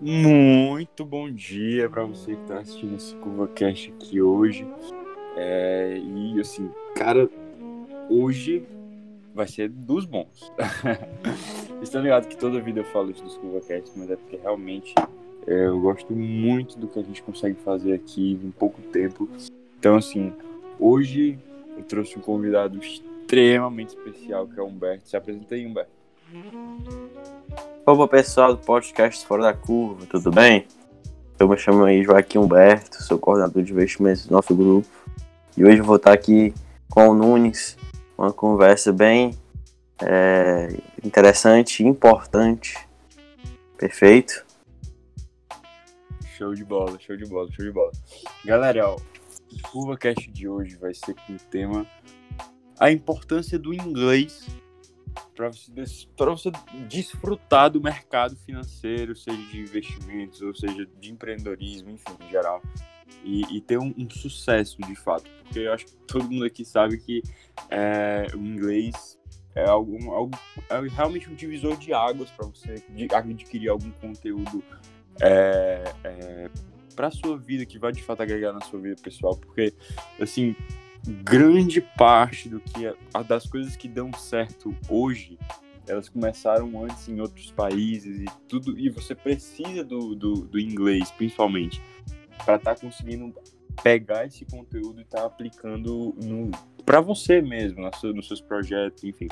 Muito bom dia para você que está assistindo esse CurvaCast aqui hoje. É, e assim, cara, hoje vai ser dos bons. Estão ligados que toda vida eu falo isso dos CurvaCast, mas é porque realmente é, eu gosto muito do que a gente consegue fazer aqui em pouco tempo. Então, assim, hoje eu trouxe um convidado extremamente especial que é o Humberto. Se apresenta aí, Humberto. Opa pessoal do podcast Fora da Curva, tudo bem? Eu me chamo aí Joaquim Humberto, sou coordenador de investimentos do nosso grupo e hoje eu vou estar aqui com o Nunes, uma conversa bem é, interessante, importante, perfeito? Show de bola, show de bola, show de bola. Galera, ó, CurvaCast de hoje vai ser com o tema a importância do inglês para você, você desfrutar do mercado financeiro, seja de investimentos, ou seja de empreendedorismo, enfim, em geral. E, e ter um, um, sucesso de fato. Porque eu acho que todo mundo aqui sabe que é, o inglês é, algo, algo, é realmente um divisor de águas para você adquirir algum conteúdo é, é, para sua vida, que vai de fato agregar na sua vida pessoal. Porque, assim, grande parte do que das coisas que dão certo hoje elas começaram antes em outros países e tudo e você precisa do, do, do inglês principalmente para estar tá conseguindo pegar esse conteúdo e estar tá aplicando para você mesmo na sua, nos seus projetos enfim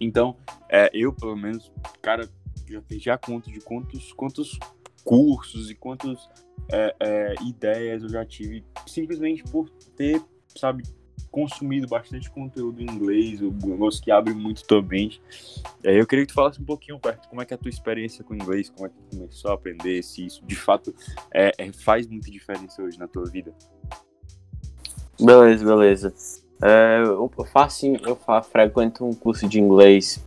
então é, eu pelo menos cara já a conta de quantos quantos cursos e quantas é, é, ideias eu já tive simplesmente por ter sabe, consumido bastante conteúdo em inglês, o gosto que abre muito tua mente. Eu queria que tu falasse um pouquinho, Perto, como é que é a tua experiência com inglês, como é que tu começou a aprender, se isso de fato é, é, faz muita diferença hoje na tua vida. Beleza, beleza. É, eu faço, eu frequento um curso de inglês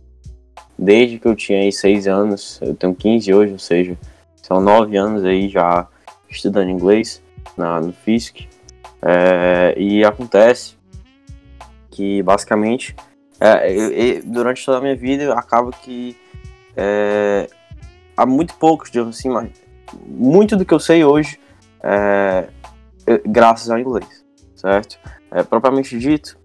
desde que eu tinha aí seis anos, eu tenho 15 hoje, ou seja, são nove anos aí já estudando inglês na, no FISC. É, e acontece que basicamente é, eu, eu, durante toda a minha vida acaba que é, há muito poucos, digamos assim, mas muito do que eu sei hoje é, graças ao inglês, certo? É, propriamente dito,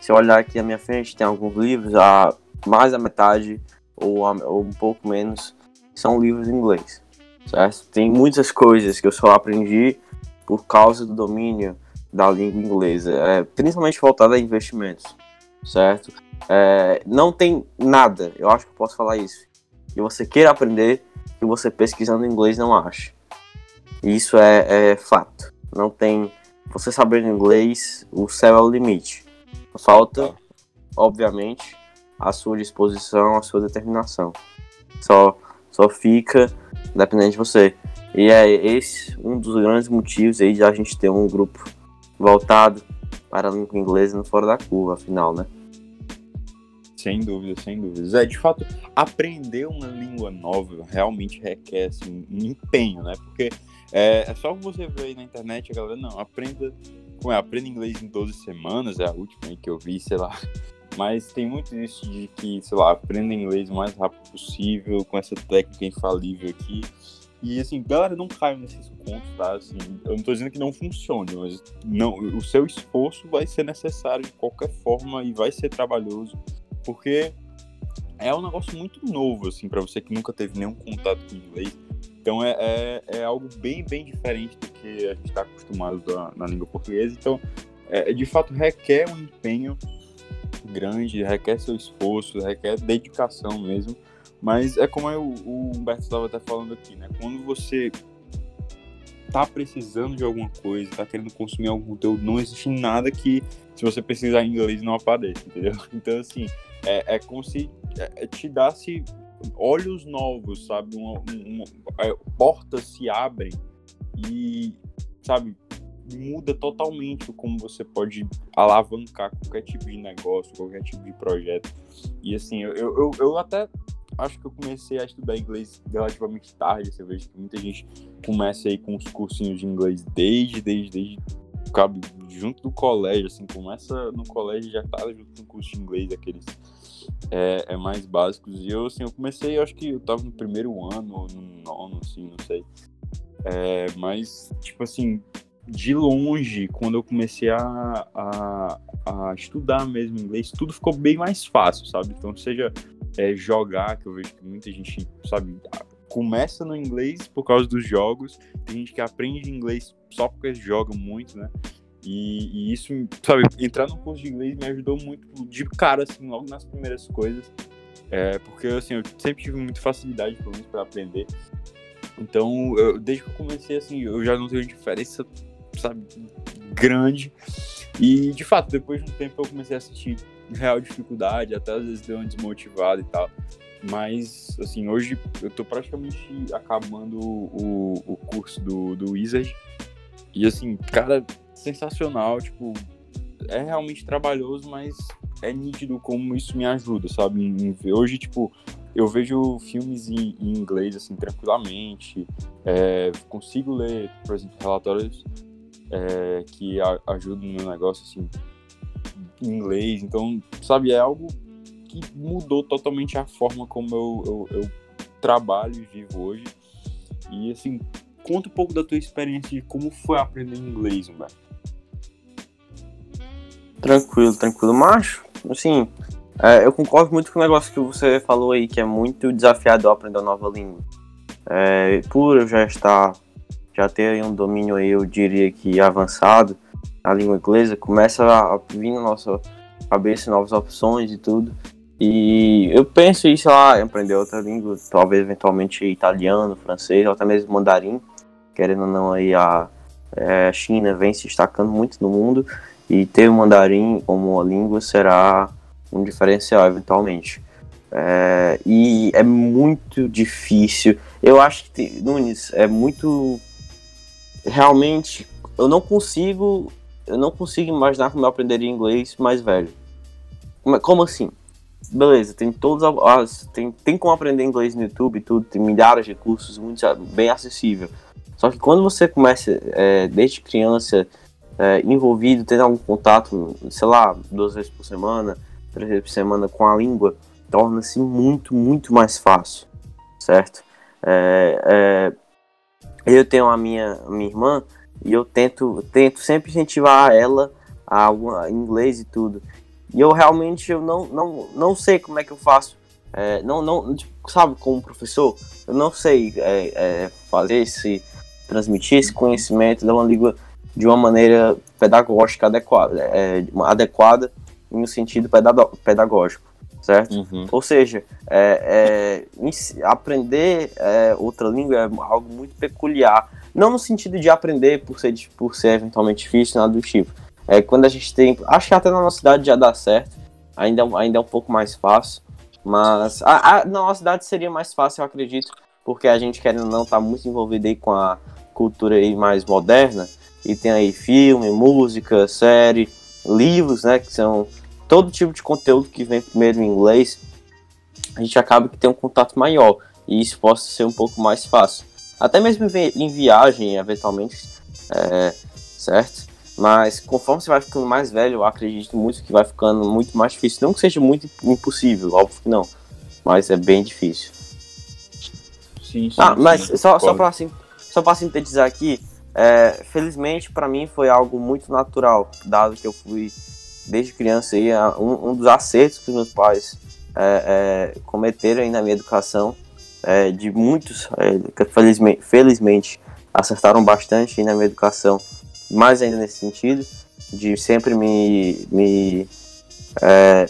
se eu olhar aqui à minha frente, tem alguns livros, a mais da metade ou, a, ou um pouco menos são livros em inglês, certo? Tem muitas coisas que eu só aprendi por causa do domínio da língua inglesa, é, principalmente voltada a investimentos, certo? É, não tem nada, eu acho que eu posso falar isso, que você queira aprender que você pesquisando inglês não acha. Isso é, é fato. Não tem. Você sabendo inglês, o céu é o limite. Falta, obviamente, a sua disposição, a sua determinação. Só, só fica dependendo de você. E é esse um dos grandes motivos aí de a gente ter um grupo voltado para a língua inglesa no fora da curva, afinal, né? Sem dúvida, sem dúvida. É, de fato, aprender uma língua nova realmente requer assim, um empenho, né? Porque é, é só você ver aí na internet a galera, não, aprenda, como é, aprenda inglês em 12 semanas, é a última aí que eu vi, sei lá. Mas tem muito isso de que, sei lá, aprenda inglês o mais rápido possível, com essa técnica infalível aqui. E assim, galera, não caiam nesses contos, tá? Assim, eu não tô dizendo que não funcione, mas não, o seu esforço vai ser necessário de qualquer forma e vai ser trabalhoso, porque é um negócio muito novo, assim, para você que nunca teve nenhum contato com inglês. Então é, é, é algo bem, bem diferente do que a gente está acostumado da, na língua portuguesa. Então, é, de fato, requer um empenho grande, requer seu esforço, requer dedicação mesmo. Mas é como eu, o Humberto estava até falando aqui, né? Quando você tá precisando de alguma coisa, tá querendo consumir algum conteúdo, não existe nada que, se você precisar em inglês, não apareça, entendeu? Então, assim, é, é como se é, é te desse olhos novos, sabe? Uma, uma, é, portas se abrem e, sabe, muda totalmente como você pode alavancar qualquer tipo de negócio, qualquer tipo de projeto. E assim, eu, eu, eu até acho que eu comecei a estudar inglês relativamente tarde. Você vê que muita gente começa aí com os cursinhos de inglês desde, desde, desde cabe junto do colégio, assim, começa no colégio já tá junto com o curso de inglês, aqueles é, é, mais básicos. E eu, assim, eu comecei, eu acho que eu tava no primeiro ano, ou no nono, assim, não sei. É, mas, tipo assim, de longe, quando eu comecei a, a, a, estudar mesmo inglês, tudo ficou bem mais fácil, sabe? Então, seja é, jogar, que eu vejo que muita gente, sabe, começa no inglês por causa dos jogos, tem gente que aprende inglês só porque joga muito, né? E, e, isso, sabe, entrar no curso de inglês me ajudou muito de cara, assim, logo nas primeiras coisas. É, porque, assim, eu sempre tive muita facilidade, pelo menos, para aprender. Então, eu, desde que eu comecei, assim, eu já não tenho diferença, sabe, grande. E, de fato, depois de um tempo eu comecei a sentir real dificuldade, até às vezes deu uma desmotivada e tal. Mas, assim, hoje eu tô praticamente acabando o, o curso do, do Wizard. E, assim, cara, sensacional, tipo, é realmente trabalhoso, mas é nítido como isso me ajuda, sabe? Em, em, hoje, tipo, eu vejo filmes em, em inglês, assim, tranquilamente, é, consigo ler, por exemplo, relatórios é, que a, ajudam no meu negócio, assim, inglês, então, sabe, é algo que mudou totalmente a forma como eu, eu, eu trabalho e vivo hoje. E, assim, conta um pouco da tua experiência de como foi aprender inglês, Humberto. Tranquilo, tranquilo. Macho, assim, é, eu concordo muito com o negócio que você falou aí, que é muito desafiador aprender uma nova língua. É, por eu já estar, já ter um domínio eu diria que avançado, a língua inglesa, começa a vir na nossa cabeça novas opções e tudo. E eu penso sei lá, aprender outra língua, talvez eventualmente italiano, francês, ou até mesmo mandarim, querendo ou não aí a, é, China vem se destacando muito no mundo e ter o mandarim como língua será um diferencial eventualmente. É, e é muito difícil. Eu acho que, Nunes, é muito. Realmente, eu não consigo. Eu não consigo imaginar como eu aprenderia inglês mais velho. Como assim? Beleza, tem todas as. Tem, tem como aprender inglês no YouTube tudo, tem milhares de cursos, muito bem acessível. Só que quando você começa, é, desde criança, é, envolvido, tendo algum contato, sei lá, duas vezes por semana, três vezes por semana com a língua, torna-se muito, muito mais fácil, certo? É, é, eu tenho a minha, minha irmã e eu tento, tento sempre incentivar ela a, a inglês e tudo. E eu realmente eu não, não, não sei como é que eu faço. É, não, não, tipo, sabe, como professor, eu não sei é, é, fazer esse, transmitir esse conhecimento de uma língua de uma maneira pedagógica adequada, é, adequada no sentido pedagógico, certo? Uhum. Ou seja, é, é, aprender é, outra língua é algo muito peculiar, não no sentido de aprender por ser, por ser eventualmente difícil, nada do tipo. É quando a gente tem, acho que até na nossa cidade já dá certo, ainda, ainda é um pouco mais fácil, mas a, a, na nossa cidade seria mais fácil, eu acredito, porque a gente querendo não estar tá muito envolvido aí com a cultura aí mais moderna, e tem aí filme, música, série, livros, né, que são todo tipo de conteúdo que vem primeiro em inglês, a gente acaba que tem um contato maior e isso possa ser um pouco mais fácil. Até mesmo em viagem, eventualmente, é, certo? Mas conforme você vai ficando mais velho, eu acredito muito que vai ficando muito mais difícil. Não que seja muito impossível, óbvio que não, mas é bem difícil. Sim, sim. Ah, mas sim, só, só para só para sintetizar aqui, é, felizmente, para mim foi algo muito natural, dado que eu fui desde criança aí, um, um dos acertos que meus pais é, é, cometeram aí na minha educação, é, de muitos, é, felizmente, felizmente, acertaram bastante aí na minha educação, mais ainda nesse sentido, de sempre me, me, é,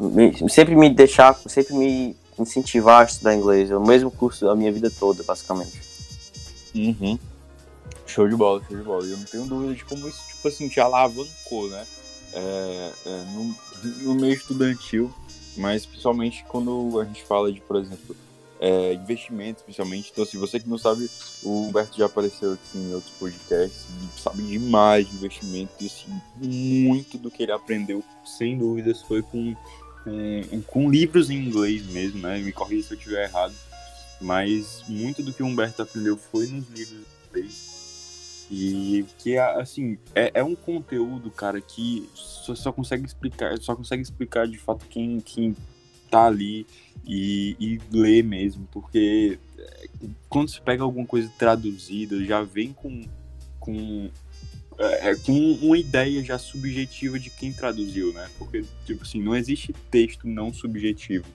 me sempre me deixar, sempre me incentivar a estudar inglês, é o mesmo curso da minha vida toda, basicamente. Uhum. Show de bola, show de bola. Eu não tenho dúvida de como isso, tipo assim, te alavancou, né? É, é, no, no, meio estudantil, mas principalmente quando a gente fala de, por exemplo, é, investimentos, principalmente. Então, se assim, você que não sabe, o Humberto já apareceu aqui em outros podcasts, sabe demais de investimento e assim, muito do que ele aprendeu, sem dúvidas, foi com, com, com livros em inglês mesmo, né? Me corrija se eu estiver errado. Mas muito do que o Humberto aprendeu foi nos livros em inglês E que, assim, é, é um conteúdo, cara, que só, só, consegue explicar, só consegue explicar de fato quem, quem tá ali e, e lê mesmo, porque é, quando você pega alguma coisa traduzida, já vem com, com, é, é, com uma ideia já subjetiva de quem traduziu, né? Porque, tipo assim, não existe texto não subjetivo.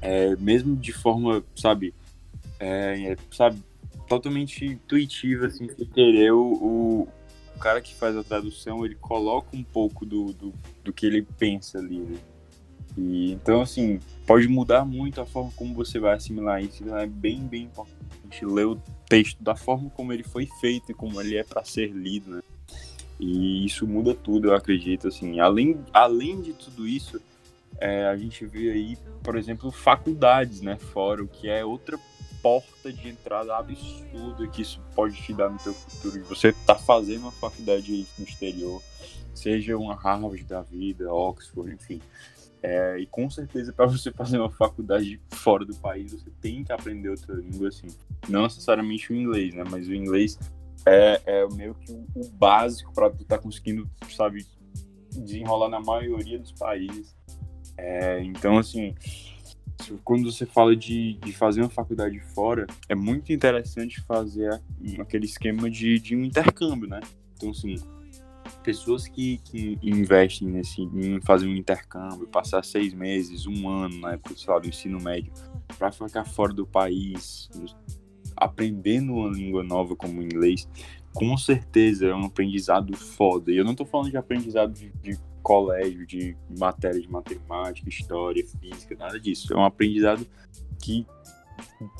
É, mesmo de forma, sabe, é, é sabe, totalmente intuitiva, assim, sem querer, o, o, cara que faz a tradução, ele coloca um pouco do, do, do que ele pensa ali, né? E, então, assim, pode mudar muito a forma como você vai assimilar isso. Então é bem, bem importante ler o texto da forma como ele foi feito e como ele é para ser lido, né? E isso muda tudo, eu acredito, assim. Além, além de tudo isso, é, a gente vê aí, por exemplo, faculdades, né, fora, o que é outra porta de entrada absurda que isso pode te dar no teu futuro. Você tá fazendo uma faculdade no exterior, seja uma Harvard da vida, Oxford, enfim. É, e com certeza para você fazer uma faculdade fora do país, você tem que aprender outra língua, assim. Não necessariamente o inglês, né? Mas o inglês é, é meio que o, básico para tu tá conseguindo, sabe, desenrolar na maioria dos países. É, então, assim, quando você fala de, de fazer uma faculdade fora, é muito interessante fazer aquele esquema de, de um intercâmbio, né? Então, assim, pessoas que, que investem nesse, em fazer um intercâmbio, passar seis meses, um ano na época sei lá, do ensino médio, para ficar fora do país, aprendendo uma língua nova como o inglês, com certeza é um aprendizado foda. E eu não tô falando de aprendizado de, de colégio, de matéria de matemática, história, física, nada disso. É um aprendizado que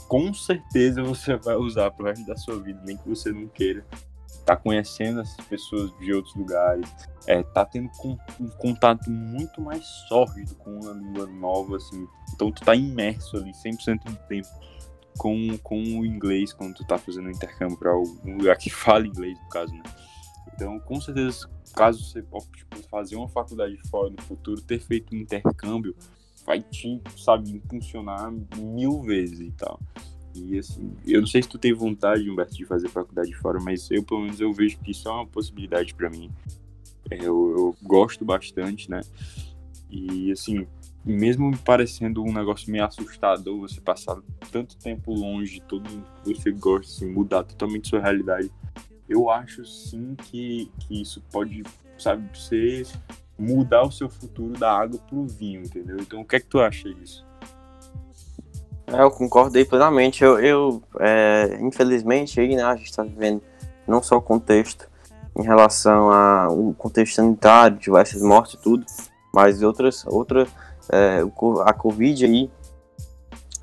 com certeza você vai usar pro resto da sua vida, nem que você não queira. Tá conhecendo essas pessoas de outros lugares, é, tá tendo um contato muito mais sórdido com uma língua nova, assim. Então tu tá imerso ali 100% do tempo com, com o inglês quando tu tá fazendo um intercâmbio para um lugar que fala inglês, no caso, né? Então, com certeza, caso você tipo, fazer uma faculdade fora no futuro, ter feito um intercâmbio vai te, sabe, impulsionar mil vezes e tal. E assim, eu não sei se tu tem vontade, Humberto, de fazer faculdade fora, mas eu, pelo menos, eu vejo que isso é uma possibilidade para mim. É, eu, eu gosto bastante, né? E assim, mesmo me parecendo um negócio meio assustador, você passar tanto tempo longe todo mundo que você gosta, assim, mudar totalmente sua realidade, eu acho sim que, que isso pode, sabe, ser mudar o seu futuro da água pro vinho, entendeu? Então o que é que tu acha disso? É, eu concordei plenamente. Eu, eu é, infelizmente, aí, né, a gente está vivendo não só o contexto em relação ao contexto sanitário, diversas mortes e tudo, mas outras, outras é, a Covid aí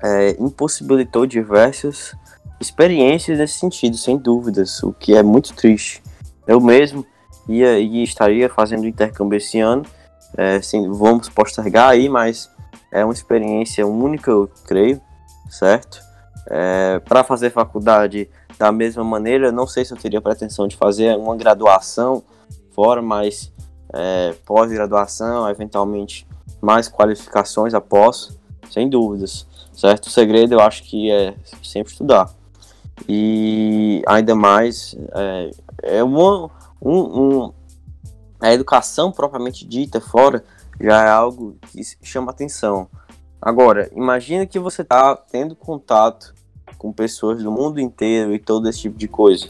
é, impossibilitou diversas experiências nesse sentido, sem dúvidas, o que é muito triste. Eu mesmo ia e estaria fazendo intercâmbio esse ano, é, assim, vamos postergar aí, mas é uma experiência única, eu creio, certo? É, Para fazer faculdade da mesma maneira, não sei se eu teria pretensão de fazer uma graduação fora, mas é, pós-graduação, eventualmente mais qualificações após, sem dúvidas, certo? O segredo eu acho que é sempre estudar. E ainda mais, é, é uma, um, um, a educação propriamente dita fora já é algo que chama atenção. Agora, imagina que você está tendo contato com pessoas do mundo inteiro e todo esse tipo de coisa,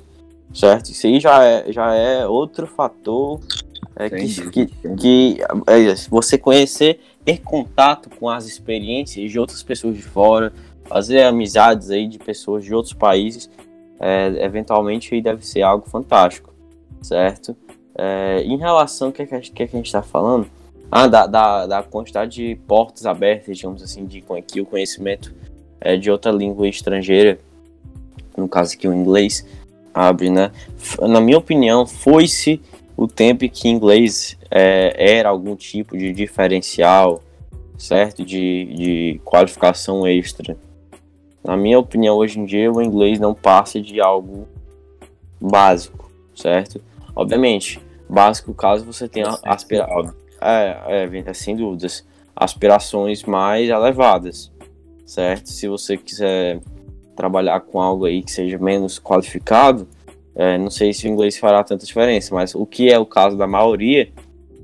certo? Isso aí já é, já é outro fator é, que, que, que é, você conhecer, ter contato com as experiências de outras pessoas de fora, fazer amizades aí de pessoas de outros países, é, eventualmente deve ser algo fantástico, certo? É, em relação ao que, é que, que, a gente está falando, ah, da, da, da, quantidade de portas abertas, digamos assim, de aqui o conhecimento é, de outra língua estrangeira, no caso aqui o inglês, abre, né? Na minha opinião, foi-se o tempo que inglês é, era algum tipo de diferencial, certo? De, de qualificação extra. Na minha opinião, hoje em dia, o inglês não passa de algo básico, certo? Obviamente, básico caso você tenha aspira... é, é, sem dúvidas, aspirações mais elevadas, certo? Se você quiser trabalhar com algo aí que seja menos qualificado, é, não sei se o inglês fará tanta diferença, mas o que é o caso da maioria,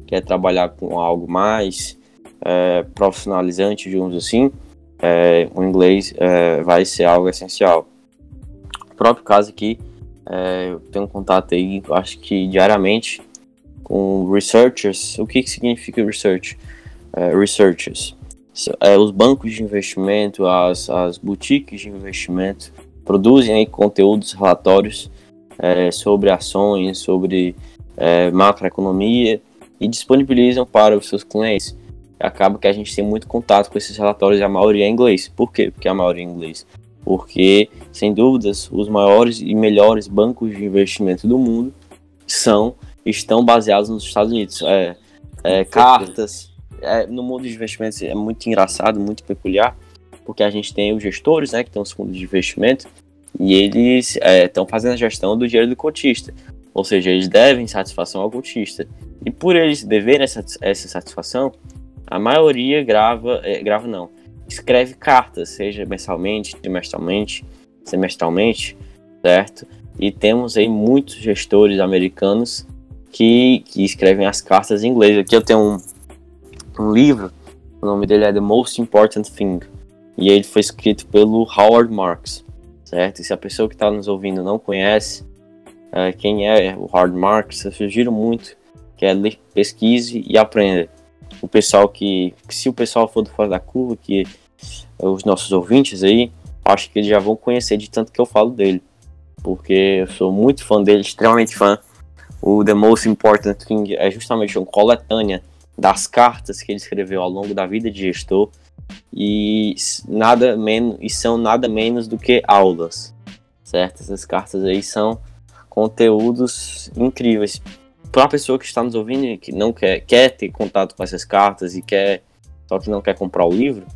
que é trabalhar com algo mais é, profissionalizante, digamos assim, é, o inglês é, vai ser algo essencial. O próprio caso aqui, é, eu tenho contato aí, acho que diariamente, com researchers. O que, que significa research? Researchers. os bancos de investimento, as, as boutiques de investimento, produzem aí conteúdos, relatórios sobre ações, sobre macroeconomia e disponibilizam para os seus clientes. Acaba que a gente tem muito contato com esses relatórios e a maioria é em inglês. Por quê? Porque a maioria é em inglês. Porque, sem dúvidas, os maiores e melhores bancos de investimento do mundo são estão baseados nos Estados Unidos. É, é cartas. É, no mundo de investimentos é muito engraçado, muito peculiar, porque a gente tem os gestores, né, que estão os fundos de investimento, e eles estão é, fazendo a gestão do dinheiro do cotista. Ou seja, eles devem satisfação ao cotista. E por eles deverem essa, essa satisfação, a maioria grava, é, grava não, escreve cartas, seja mensalmente, trimestralmente, semestralmente, certo? E temos aí muitos gestores americanos que, que escrevem as cartas em inglês. Aqui eu tenho um, um livro, o nome dele é The Most Important Thing, e ele foi escrito pelo Howard Marks certo? E se a pessoa que está nos ouvindo não conhece uh, quem é o Hard Marks, eu sugiro muito que é pesquise e aprenda. O pessoal que, que, se o pessoal for do fora da curva, que os nossos ouvintes aí, acho que eles já vão conhecer de tanto que eu falo dele, porque eu sou muito fã dele, extremamente fã. O The Most Important Thing é justamente uma coletânea das cartas que ele escreveu ao longo da vida de gestor e nada menos e são nada menos do que aulas, certo? Essas cartas aí são conteúdos incríveis para a pessoa que está nos ouvindo e que não quer quer ter contato com essas cartas e quer só que não quer comprar o livro,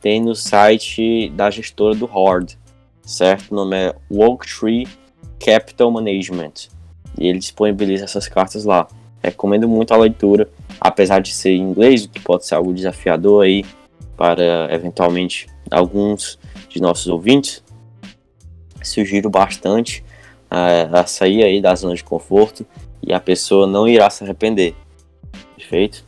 tem no site da gestora do Horde, certo? O nome é Walktree Capital Management e ele disponibiliza essas cartas lá. Recomendo muito a leitura, apesar de ser em inglês, o que pode ser algo desafiador aí para eventualmente alguns de nossos ouvintes, sugiro bastante uh, a sair aí da zona de conforto e a pessoa não irá se arrepender. Perfeito?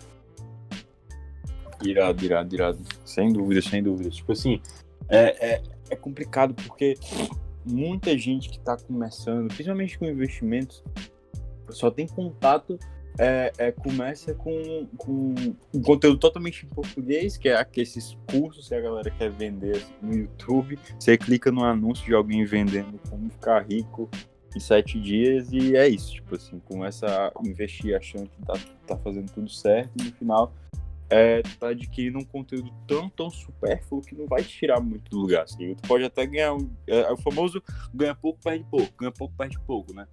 Irado, irado, irado. Sem dúvida, sem dúvida. Tipo assim, é, é, é complicado porque muita gente que está começando, principalmente com investimentos, só tem contato é, é, começa com, com um conteúdo totalmente em português, que é aqueles cursos que a galera quer vender no YouTube. Você clica no anúncio de alguém vendendo como ficar rico em sete dias e é isso. Tipo assim, começa a investir achando que tá, tá fazendo tudo certo e no final é, tá adquirindo um conteúdo tão, tão supérfluo que não vai te tirar muito do lugar. Assim. Tu pode até ganhar. Um, é, é, o famoso ganha pouco, perde pouco, ganha pouco, perde pouco, né?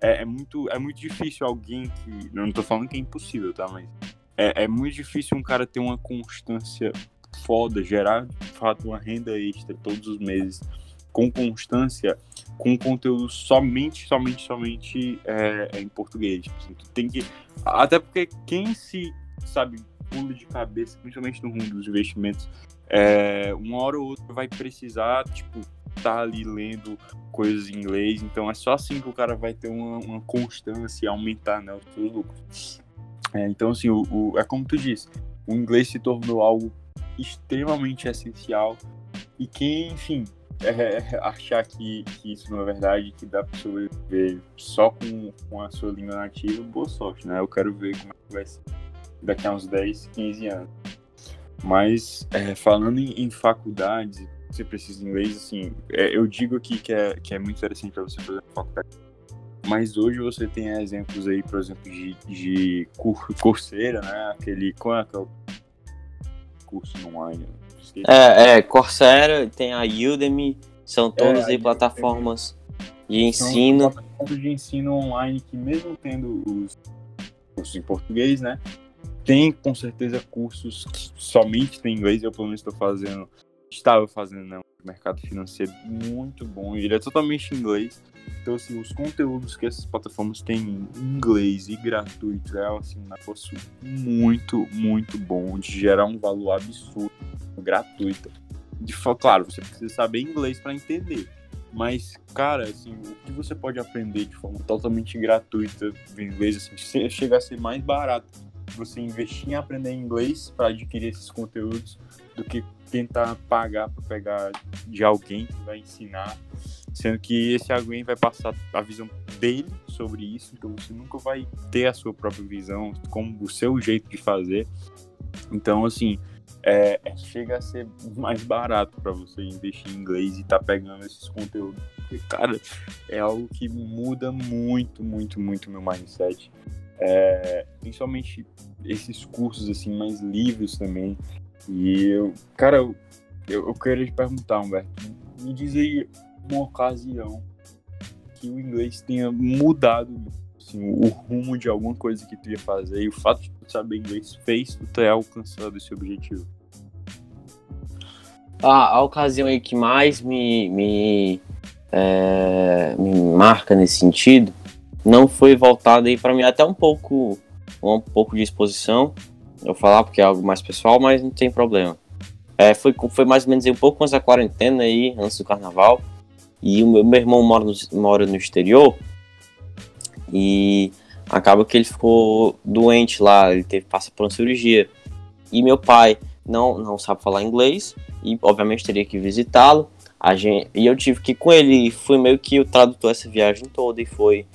É, é, muito, é muito difícil alguém que. Não tô falando que é impossível, tá? Mas é, é muito difícil um cara ter uma constância foda, gerar de fato uma renda extra todos os meses com constância, com conteúdo somente, somente, somente é, é em português. Tipo assim, tu tem que. Até porque quem se, sabe, pulo de cabeça, principalmente no mundo dos investimentos, é, uma hora ou outra vai precisar, tipo, tá ali lendo coisas em inglês, então é só assim que o cara vai ter uma, uma constância e aumentar né, os seus lucros. É, então, assim, o, o, é como tu disse, o inglês se tornou algo extremamente essencial e quem, enfim, é, achar que, que, isso não é verdade, que dá para sobreviver só com, com a sua língua nativa, boa sorte, né? Eu quero ver como é que vai ser daqui a uns 10, 15 anos. Mas é, falando em, em, faculdades, você precisa de inglês, assim, é, eu digo aqui que é, que é muito interessante para você fazer faculdade. Mas hoje você tem exemplos aí, por exemplo, de, de Coursera, né? Aquele. Qual é aquele curso online? É, é, Coursera, tem a Udemy, são todas é, aí plataformas de ensino. Plataformas de ensino online que mesmo tendo os cursos em português, né? tem com certeza cursos que somente tem inglês, eu pelo menos estou fazendo, estava fazendo né, um mercado financeiro muito bom, e ele é totalmente em inglês. Então, assim, os conteúdos que essas plataformas têm em inglês e gratuito é assim, um negócio muito, muito bom, de gerar um valor absurdo, gratuito. De, claro, você precisa saber inglês para entender, Mas, cara, assim, o que você pode aprender de forma totalmente gratuita do inglês, assim, chega a ser mais barato você investir em aprender inglês para adquirir esses conteúdos do que tentar pagar para pegar de alguém que vai ensinar, sendo que esse alguém vai passar a visão dele sobre isso, então você nunca vai ter a sua própria visão, como o seu jeito de fazer. Então, assim, é, é chega a ser mais barato para você investir em inglês e tá pegando esses conteúdos. Porque, cara, é algo que muda muito, muito, muito meu mindset. É, principalmente esses cursos assim mais livres também e eu, cara, eu, eu, queria te perguntar, Humberto, me diz aí uma ocasião que o inglês tenha mudado assim, o rumo de alguma coisa que tu ia fazer e o fato de tu saber inglês fez tu ter alcançado esse objetivo. Ah, a ocasião aí que mais me, me, é, me marca nesse sentido não foi voltada aí para mim até um pouco um pouco de exposição eu falar porque é algo mais pessoal, mas não tem problema. É, foi, foi mais ou menos um pouco antes da quarentena aí, antes do carnaval. E o meu, meu irmão mora no, mora no exterior. E acaba que ele ficou doente lá, ele teve passa por uma cirurgia. E meu pai não, não sabe falar inglês e obviamente teria que visitá-lo. A gente, e eu tive que ir com ele, e fui meio que o tradutor essa viagem toda e foi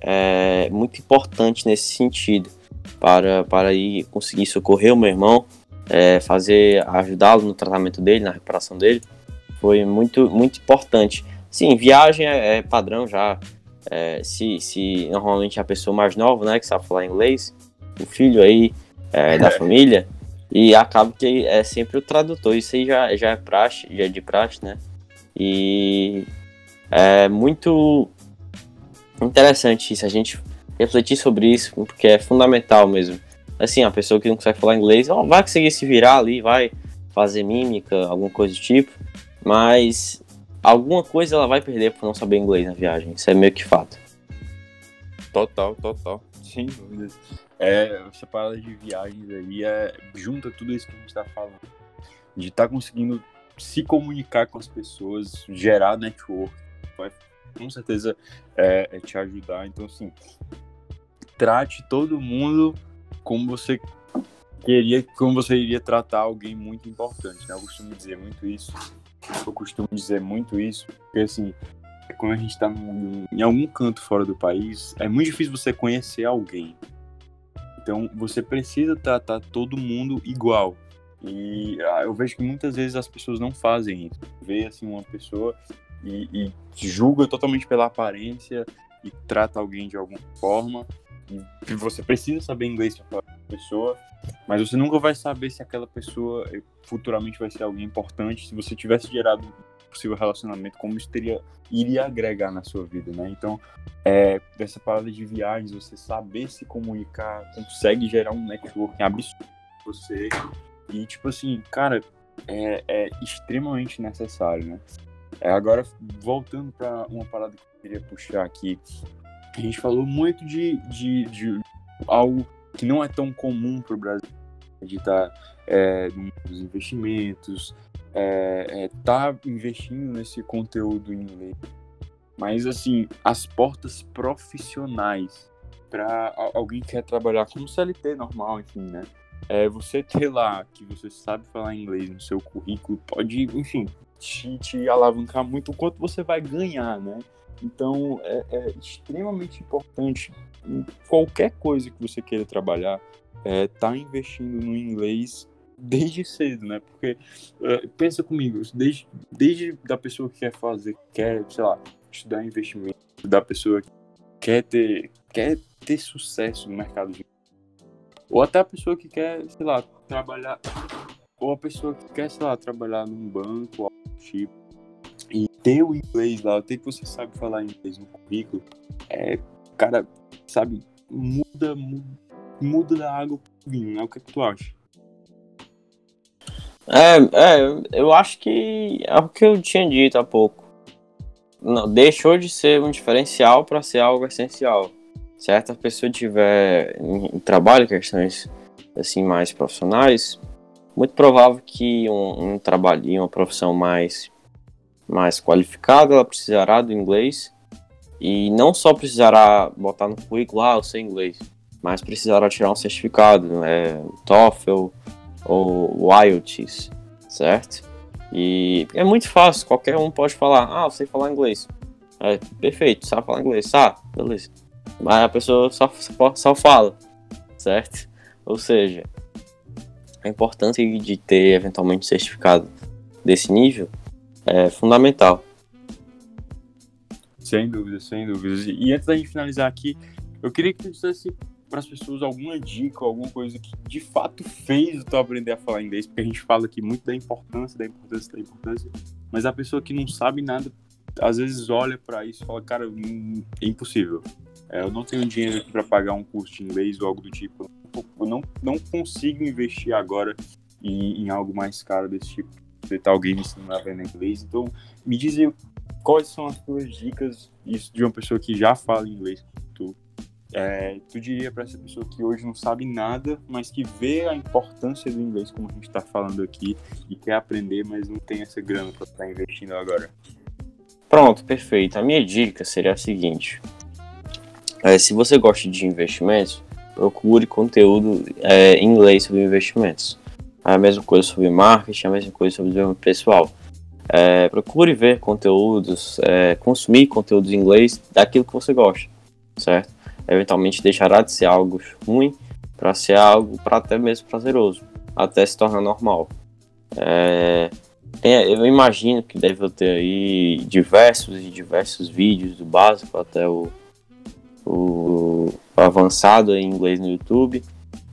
é, muito importante nesse sentido para, para ir conseguir socorrer o meu irmão, é, fazer ajudá-lo no tratamento dele, na recuperação dele, foi muito muito importante. Sim, viagem é, é padrão já. É, se, se normalmente a pessoa mais nova, né, que sabe falar inglês, o filho aí é, da família, e acaba que é sempre o tradutor. Isso aí já, já é praxe, já é de praxe, né? E é muito interessante isso. A gente refletir sobre isso, porque é fundamental mesmo. Assim, a pessoa que não consegue falar inglês, vai conseguir se virar ali, vai fazer mímica, alguma coisa do tipo, mas alguma coisa ela vai perder por não saber inglês na viagem. Isso é meio que fato. Total, total. Sem dúvida. É, essa parada de viagens aí é, junta tudo isso que a gente tá falando. De estar tá conseguindo se comunicar com as pessoas, gerar network, vai com certeza é, é te ajudar. Então, assim, trate todo mundo como você queria, como você iria tratar alguém muito importante, né? Eu costumo dizer muito isso. Eu costumo dizer muito isso, porque assim, quando a gente está em algum canto fora do país, é muito difícil você conhecer alguém. Então, você precisa tratar todo mundo igual. E ah, eu vejo que muitas vezes as pessoas não fazem isso. Vê assim uma pessoa e, e julga totalmente pela aparência e trata alguém de alguma forma que você precisa saber inglês para falar pessoa, mas você nunca vai saber se aquela pessoa eh, futuramente vai ser alguém importante, se você tivesse gerado um possível relacionamento, como isso teria, iria agregar na sua vida, né? Então, é, dessa parada de viagens, você saber se comunicar, consegue gerar um networking absurdo você. E, tipo assim, cara, é, é extremamente necessário, né? É, agora, voltando para uma parada que eu queria puxar aqui, a gente falou muito de, de, de algo que não é tão comum para o Brasil, tá, é, nos investimentos, é, é, tá investindo nesse conteúdo em inglês. Mas, assim, as portas profissionais para alguém que quer trabalhar como CLT normal, enfim, né? É, você ter lá que você sabe falar inglês no seu currículo pode, enfim, te, te alavancar muito o quanto você vai ganhar, né? Então, é, é, extremamente importante em qualquer coisa que você queira trabalhar, é, tá investindo no inglês desde cedo, né? Porque é, pensa comigo, desde, desde da pessoa que quer fazer, quer, sei lá, estudar investimento, da pessoa que quer ter, quer ter sucesso no mercado de ou até a pessoa que quer, sei lá, trabalhar, ou a pessoa que quer, sei lá, trabalhar num banco, tipo, e ter o inglês lá, ter que você sabe falar inglês no currículo, é, cara, sabe, muda, muda, da água pro vinho, né? O que, é que tu acha? É, é, eu acho que é o que eu tinha dito há pouco. Não, deixou de ser um diferencial para ser algo essencial. Certo? a pessoa tiver em trabalho, questões assim mais profissionais, muito provável que um, um trabalho, uma profissão mais mais qualificada, ela precisará do inglês e não só precisará botar no currículo, ah, eu sei inglês, mas precisará tirar um certificado, né, TOEFL ou IELTS, certo? E é muito fácil, qualquer um pode falar, ah, eu sei falar inglês. É, perfeito, sabe falar inglês, ah, beleza. Mas a pessoa só, só, fala, certo? Ou seja, a importância de ter eventualmente certificado desse nível é fundamental. Sem dúvida, sem dúvidas. E antes da gente finalizar aqui, eu queria que tu dissesse para as pessoas alguma dica, alguma coisa que de fato fez tu aprender a falar inglês, porque a gente fala aqui muito da importância, da importância, da importância, mas a pessoa que não sabe nada, às vezes olha para isso e fala, cara, hum, é impossível. É, eu não tenho dinheiro para pagar um curso de inglês ou algo do tipo. Eu não, não consigo investir agora em, em algo mais caro desse tipo. Você tá alguém me ensinando a aprender inglês. Então, me diz aí quais são as tuas dicas, isso de uma pessoa que já fala inglês tu. É, tu diria para essa pessoa que hoje não sabe nada, mas que vê a importância do inglês, como a gente está falando aqui, e quer aprender, mas não tem essa grana para estar tá investindo agora? Pronto, perfeito. A minha dica seria a seguinte: é, se você gosta de investimentos, procure conteúdo é, em inglês sobre investimentos. A mesma coisa sobre marketing, a mesma coisa sobre desenvolvimento pessoal. É, procure ver conteúdos, é, consumir conteúdos em inglês daquilo que você gosta, certo? Eventualmente deixará de ser algo ruim para ser algo para até mesmo prazeroso, até se tornar normal. É, eu imagino que deve ter aí diversos e diversos vídeos do básico até o o, avançado em inglês no YouTube.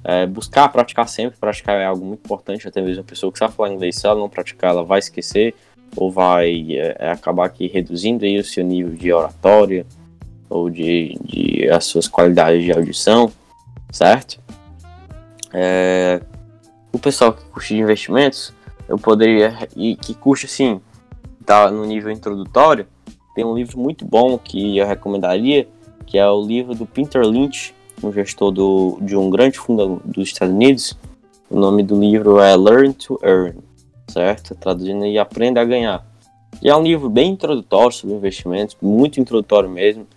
É, buscar praticar sempre, praticar é algo muito importante, até mesmo a pessoa que sabe falar inglês, se ela não praticar, ela vai esquecer ou vai é, é, acabar aqui reduzindo aí o seu nível de oratória ou de, de as suas qualidades de audição, certo? É, o pessoal que curte investimentos, eu poderia, e que curte assim, tá no nível introdutório, tem um livro muito bom que eu recomendaria, que é o livro do Peter Lynch, um gestor do, de um grande fundo dos Estados Unidos. O nome do livro é Learn to Earn, certo? Traduzindo aí, Aprenda a Ganhar. E é um livro bem introdutório sobre investimentos, muito introdutório mesmo,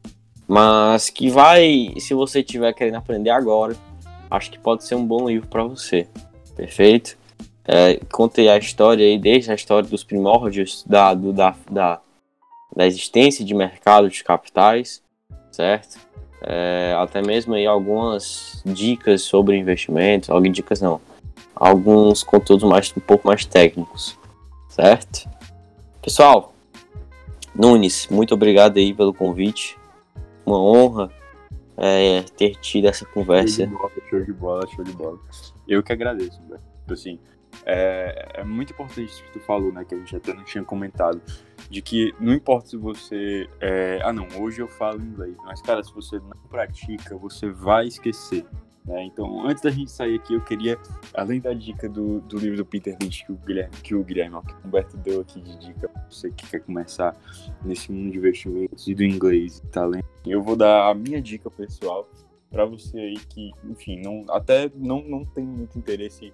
mas que vai, se você estiver querendo aprender agora, acho que pode ser um bom livro para você, perfeito? É, contei a história aí, desde a história dos primórdios da, do, da, da, da existência de mercado de capitais, certo? É, até mesmo aí algumas dicas sobre investimentos, algumas dicas não, alguns conteúdos mais um pouco mais técnicos, certo? Pessoal, Nunes, muito obrigado aí pelo convite, uma honra é, ter tido essa conversa. Show de bola, show de bola, show de bola. Eu que agradeço, velho. Assim, é, é, muito importante isso que tu falou, né? Que a gente até não tinha comentado. De que não importa se você. É, ah, não, hoje eu falo inglês. Mas, cara, se você não pratica, você vai esquecer. Né? Então, antes da gente sair aqui, eu queria, além da dica do, do livro do Peter Lynch que o Guilherme, que o Guilherme, ó, que o Humberto deu aqui de dica pra você que quer começar nesse mundo de investimentos e do inglês e talento, eu vou dar a minha dica pessoal para você aí que, enfim, não, até não, não tem muito interesse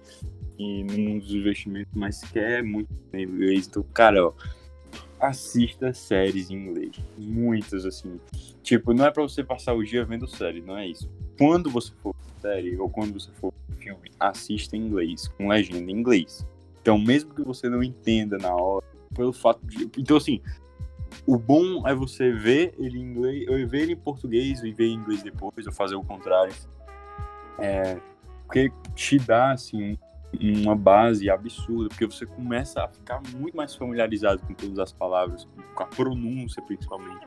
em, no mundo dos investimentos, mas quer muito inglês. Então, cara, ó, assista séries em inglês. Muitas, assim. Tipo, não é para você passar o dia vendo série, não é isso. Quando você for série ou quando você for filme, assista em inglês, com legenda em inglês. Então, mesmo que você não entenda na hora, pelo fato de. Então, assim, o bom é você ver ele em inglês, eu ver ele em português e ver em inglês depois, ou fazer o contrário. É, porque te dá, assim, uma base absurda, porque você começa a ficar muito mais familiarizado com todas as palavras, com a pronúncia principalmente.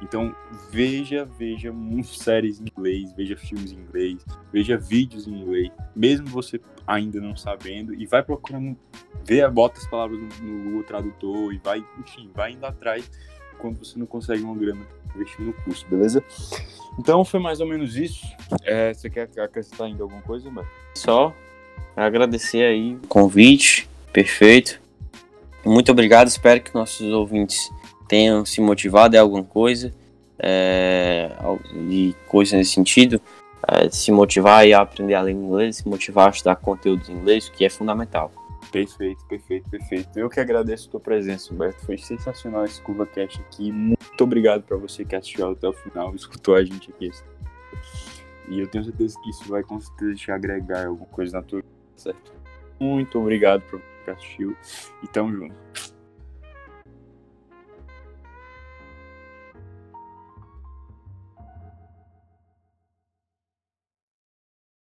Então, veja, veja séries em inglês, veja filmes em inglês, veja vídeos em inglês, mesmo você ainda não sabendo, e vai procurando, ver, bota as palavras no, Google Tradutor e vai, enfim, vai indo atrás quando você não consegue uma grana investir no curso, beleza? Então, foi mais ou menos isso. É, você quer acrescentar ainda alguma coisa, mano? Só agradecer aí o convite, perfeito. Muito obrigado, espero que nossos ouvintes tenham se motivado em alguma coisa, é, e coisa nesse sentido, é, se motivar a aprender a língua inglesa, se motivar a estudar conteúdos em inglês, que é fundamental. Perfeito, perfeito, perfeito. Eu que agradeço a tua presença, Humberto. Foi sensacional esse CurvaCast aqui. Muito obrigado para você que assistiu até o final, escutou a gente aqui. E eu tenho certeza que isso vai com certeza te agregar alguma coisa na tua vida, certo? Muito obrigado por que assistiu e tamo junto.